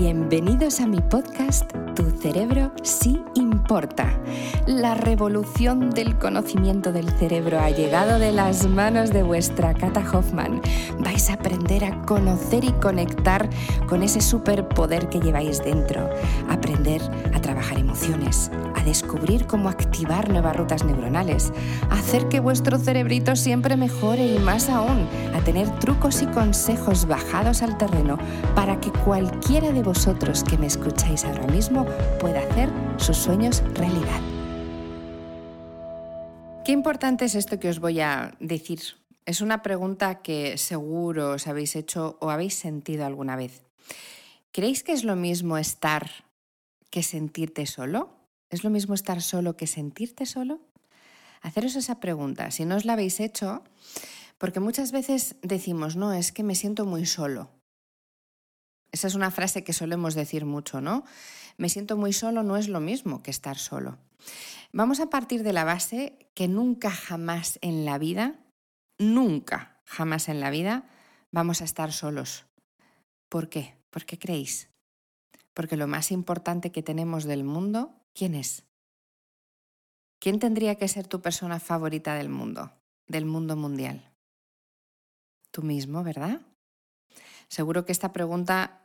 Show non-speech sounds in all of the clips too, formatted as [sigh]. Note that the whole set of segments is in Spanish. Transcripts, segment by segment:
Bienvenidos a mi podcast Tu cerebro sí importa. La revolución del conocimiento del cerebro ha llegado de las manos de vuestra Kata Hoffman. Vais a aprender a conocer y conectar con ese superpoder que lleváis dentro. Aprender a trabajar emociones, a descubrir cómo activar nuevas rutas neuronales, a hacer que vuestro cerebrito siempre mejore y más aún, a tener trucos y consejos bajados al terreno para que cualquiera de vosotros que me escucháis ahora mismo pueda hacer sus realidad. Qué importante es esto que os voy a decir. Es una pregunta que seguro os habéis hecho o habéis sentido alguna vez. ¿Creéis que es lo mismo estar que sentirte solo? ¿Es lo mismo estar solo que sentirte solo? Haceros esa pregunta, si no os la habéis hecho, porque muchas veces decimos, no, es que me siento muy solo. Esa es una frase que solemos decir mucho, ¿no? Me siento muy solo no es lo mismo que estar solo. Vamos a partir de la base que nunca jamás en la vida, nunca jamás en la vida vamos a estar solos. ¿Por qué? ¿Por qué creéis? Porque lo más importante que tenemos del mundo ¿quién es? ¿Quién tendría que ser tu persona favorita del mundo, del mundo mundial? Tú mismo, ¿verdad? Seguro que esta pregunta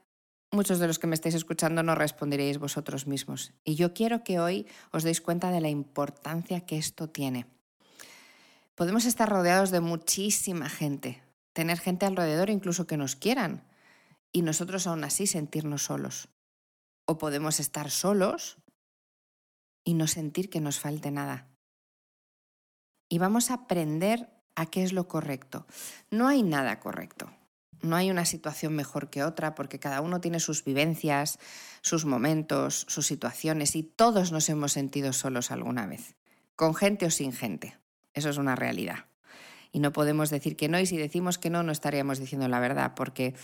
muchos de los que me estáis escuchando no responderéis vosotros mismos. Y yo quiero que hoy os deis cuenta de la importancia que esto tiene. Podemos estar rodeados de muchísima gente, tener gente alrededor incluso que nos quieran, y nosotros aún así sentirnos solos. O podemos estar solos y no sentir que nos falte nada. Y vamos a aprender a qué es lo correcto. No hay nada correcto. No hay una situación mejor que otra porque cada uno tiene sus vivencias, sus momentos, sus situaciones y todos nos hemos sentido solos alguna vez, con gente o sin gente. Eso es una realidad. Y no podemos decir que no y si decimos que no, no estaríamos diciendo la verdad porque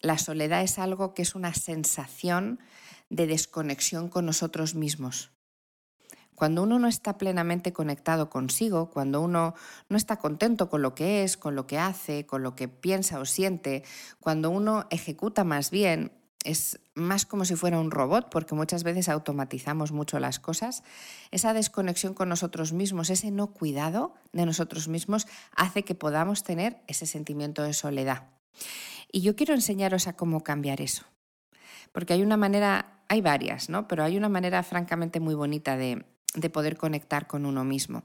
la soledad es algo que es una sensación de desconexión con nosotros mismos. Cuando uno no está plenamente conectado consigo, cuando uno no está contento con lo que es, con lo que hace, con lo que piensa o siente, cuando uno ejecuta más bien, es más como si fuera un robot, porque muchas veces automatizamos mucho las cosas, esa desconexión con nosotros mismos, ese no cuidado de nosotros mismos, hace que podamos tener ese sentimiento de soledad. Y yo quiero enseñaros a cómo cambiar eso. Porque hay una manera, hay varias, ¿no? Pero hay una manera francamente muy bonita de, de poder conectar con uno mismo.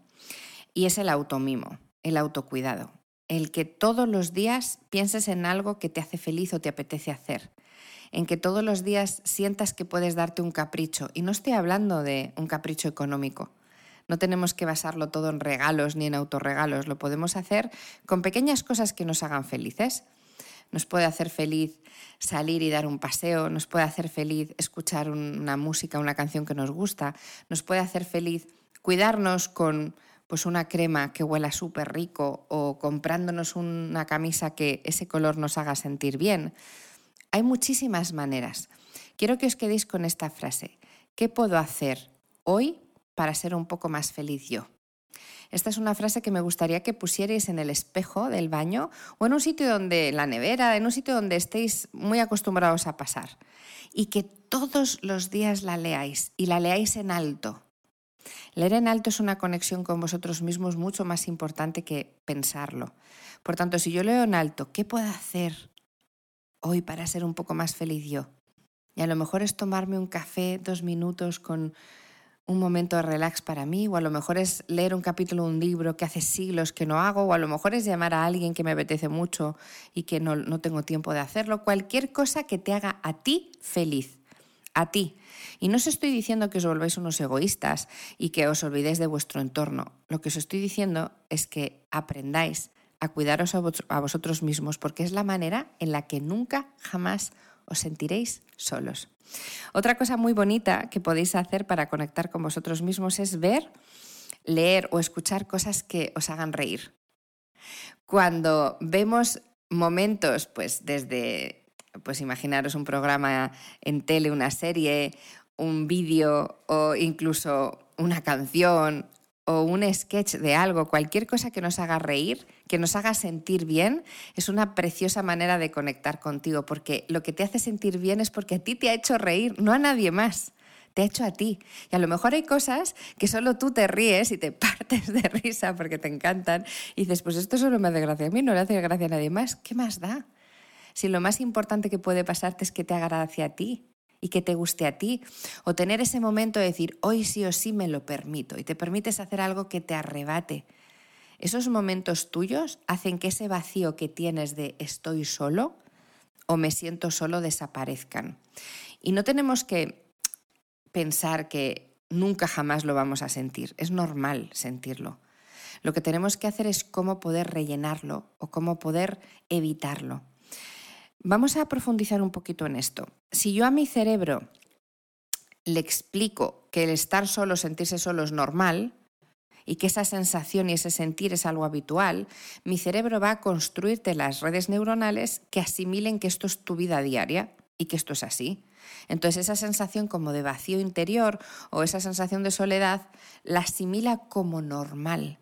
Y es el automimo, el autocuidado, el que todos los días pienses en algo que te hace feliz o te apetece hacer, en que todos los días sientas que puedes darte un capricho. Y no estoy hablando de un capricho económico. No tenemos que basarlo todo en regalos ni en autorregalos, lo podemos hacer con pequeñas cosas que nos hagan felices. Nos puede hacer feliz salir y dar un paseo, nos puede hacer feliz escuchar una música, una canción que nos gusta, nos puede hacer feliz cuidarnos con pues una crema que huela súper rico o comprándonos una camisa que ese color nos haga sentir bien. Hay muchísimas maneras. Quiero que os quedéis con esta frase. ¿Qué puedo hacer hoy para ser un poco más feliz yo? Esta es una frase que me gustaría que pusierais en el espejo del baño o en un sitio donde, la nevera, en un sitio donde estéis muy acostumbrados a pasar. Y que todos los días la leáis y la leáis en alto. Leer en alto es una conexión con vosotros mismos mucho más importante que pensarlo. Por tanto, si yo leo en alto, ¿qué puedo hacer hoy para ser un poco más feliz yo? Y a lo mejor es tomarme un café dos minutos con un momento de relax para mí, o a lo mejor es leer un capítulo de un libro que hace siglos que no hago, o a lo mejor es llamar a alguien que me apetece mucho y que no, no tengo tiempo de hacerlo, cualquier cosa que te haga a ti feliz, a ti. Y no os estoy diciendo que os volváis unos egoístas y que os olvidéis de vuestro entorno. Lo que os estoy diciendo es que aprendáis a cuidaros a vosotros mismos porque es la manera en la que nunca jamás os sentiréis solos. Otra cosa muy bonita que podéis hacer para conectar con vosotros mismos es ver, leer o escuchar cosas que os hagan reír. Cuando vemos momentos, pues desde, pues imaginaros un programa en tele, una serie, un vídeo o incluso una canción o un sketch de algo, cualquier cosa que nos haga reír, que nos haga sentir bien, es una preciosa manera de conectar contigo, porque lo que te hace sentir bien es porque a ti te ha hecho reír, no a nadie más te ha hecho a ti. Y a lo mejor hay cosas que solo tú te ríes y te [laughs] partes de risa porque te encantan y dices, pues esto solo me hace gracia a mí, no le hace gracia a nadie más. ¿Qué más da? Si lo más importante que puede pasarte es que te haga gracia a ti y que te guste a ti, o tener ese momento de decir, hoy sí o sí me lo permito, y te permites hacer algo que te arrebate. Esos momentos tuyos hacen que ese vacío que tienes de estoy solo o me siento solo desaparezcan. Y no tenemos que pensar que nunca jamás lo vamos a sentir, es normal sentirlo. Lo que tenemos que hacer es cómo poder rellenarlo o cómo poder evitarlo. Vamos a profundizar un poquito en esto. Si yo a mi cerebro le explico que el estar solo, sentirse solo es normal y que esa sensación y ese sentir es algo habitual, mi cerebro va a construirte las redes neuronales que asimilen que esto es tu vida diaria y que esto es así. Entonces esa sensación como de vacío interior o esa sensación de soledad la asimila como normal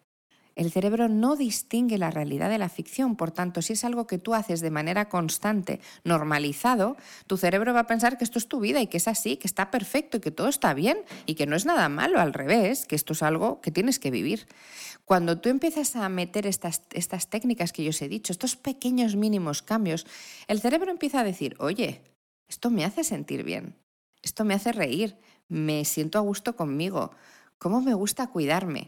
el cerebro no distingue la realidad de la ficción, por tanto, si es algo que tú haces de manera constante, normalizado, tu cerebro va a pensar que esto es tu vida y que es así, que está perfecto y que todo está bien y que no es nada malo, al revés, que esto es algo que tienes que vivir. Cuando tú empiezas a meter estas, estas técnicas que yo os he dicho, estos pequeños mínimos cambios, el cerebro empieza a decir, oye, esto me hace sentir bien, esto me hace reír, me siento a gusto conmigo, cómo me gusta cuidarme,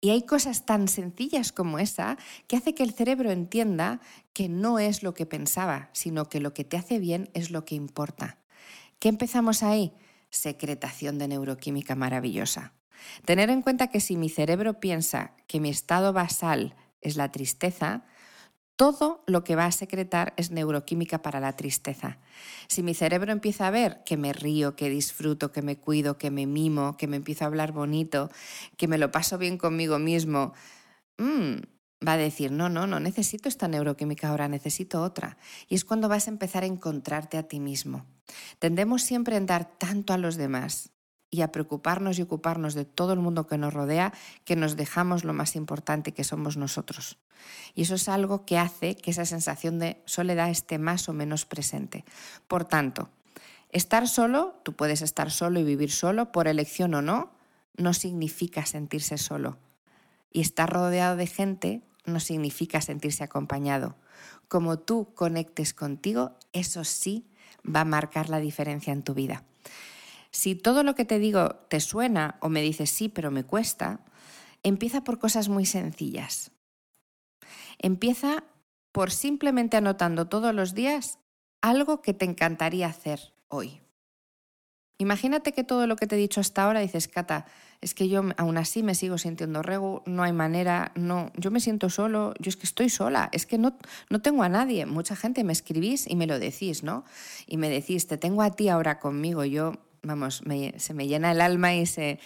y hay cosas tan sencillas como esa que hace que el cerebro entienda que no es lo que pensaba, sino que lo que te hace bien es lo que importa. ¿Qué empezamos ahí? Secretación de neuroquímica maravillosa. Tener en cuenta que si mi cerebro piensa que mi estado basal es la tristeza, todo lo que va a secretar es neuroquímica para la tristeza. Si mi cerebro empieza a ver que me río, que disfruto, que me cuido, que me mimo, que me empiezo a hablar bonito, que me lo paso bien conmigo mismo, mm, va a decir, no, no, no necesito esta neuroquímica ahora, necesito otra. Y es cuando vas a empezar a encontrarte a ti mismo. Tendemos siempre a dar tanto a los demás y a preocuparnos y ocuparnos de todo el mundo que nos rodea que nos dejamos lo más importante que somos nosotros. Y eso es algo que hace que esa sensación de soledad esté más o menos presente. Por tanto, estar solo, tú puedes estar solo y vivir solo, por elección o no, no significa sentirse solo. Y estar rodeado de gente no significa sentirse acompañado. Como tú conectes contigo, eso sí va a marcar la diferencia en tu vida. Si todo lo que te digo te suena o me dices sí, pero me cuesta, empieza por cosas muy sencillas. Empieza por simplemente anotando todos los días algo que te encantaría hacer hoy. Imagínate que todo lo que te he dicho hasta ahora dices, Cata, es que yo aún así me sigo sintiendo rego, no hay manera, no, yo me siento solo, yo es que estoy sola, es que no, no tengo a nadie. Mucha gente me escribís y me lo decís, ¿no? Y me decís, te tengo a ti ahora conmigo, yo vamos, se me llena el alma y se,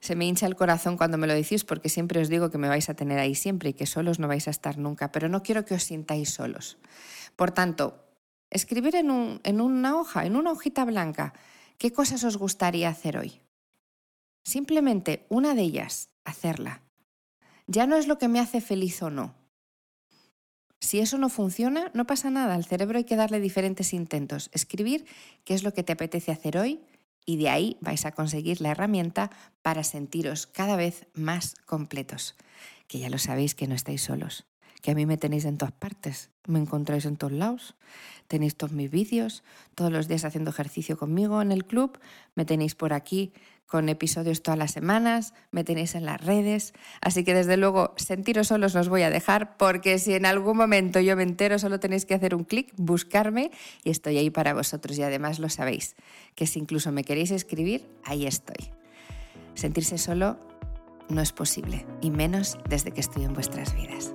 se me hincha el corazón cuando me lo decís porque siempre os digo que me vais a tener ahí siempre y que solos no vais a estar nunca, pero no quiero que os sintáis solos. Por tanto, escribir en, un, en una hoja, en una hojita blanca, qué cosas os gustaría hacer hoy. Simplemente una de ellas, hacerla. Ya no es lo que me hace feliz o no. Si eso no funciona, no pasa nada. Al cerebro hay que darle diferentes intentos. Escribir qué es lo que te apetece hacer hoy y de ahí vais a conseguir la herramienta para sentiros cada vez más completos. Que ya lo sabéis que no estáis solos, que a mí me tenéis en todas partes, me encontráis en todos lados, tenéis todos mis vídeos, todos los días haciendo ejercicio conmigo en el club, me tenéis por aquí con episodios todas las semanas, me tenéis en las redes, así que desde luego sentiros solos os voy a dejar porque si en algún momento yo me entero solo tenéis que hacer un clic, buscarme y estoy ahí para vosotros. Y además lo sabéis, que si incluso me queréis escribir, ahí estoy. Sentirse solo no es posible y menos desde que estoy en vuestras vidas.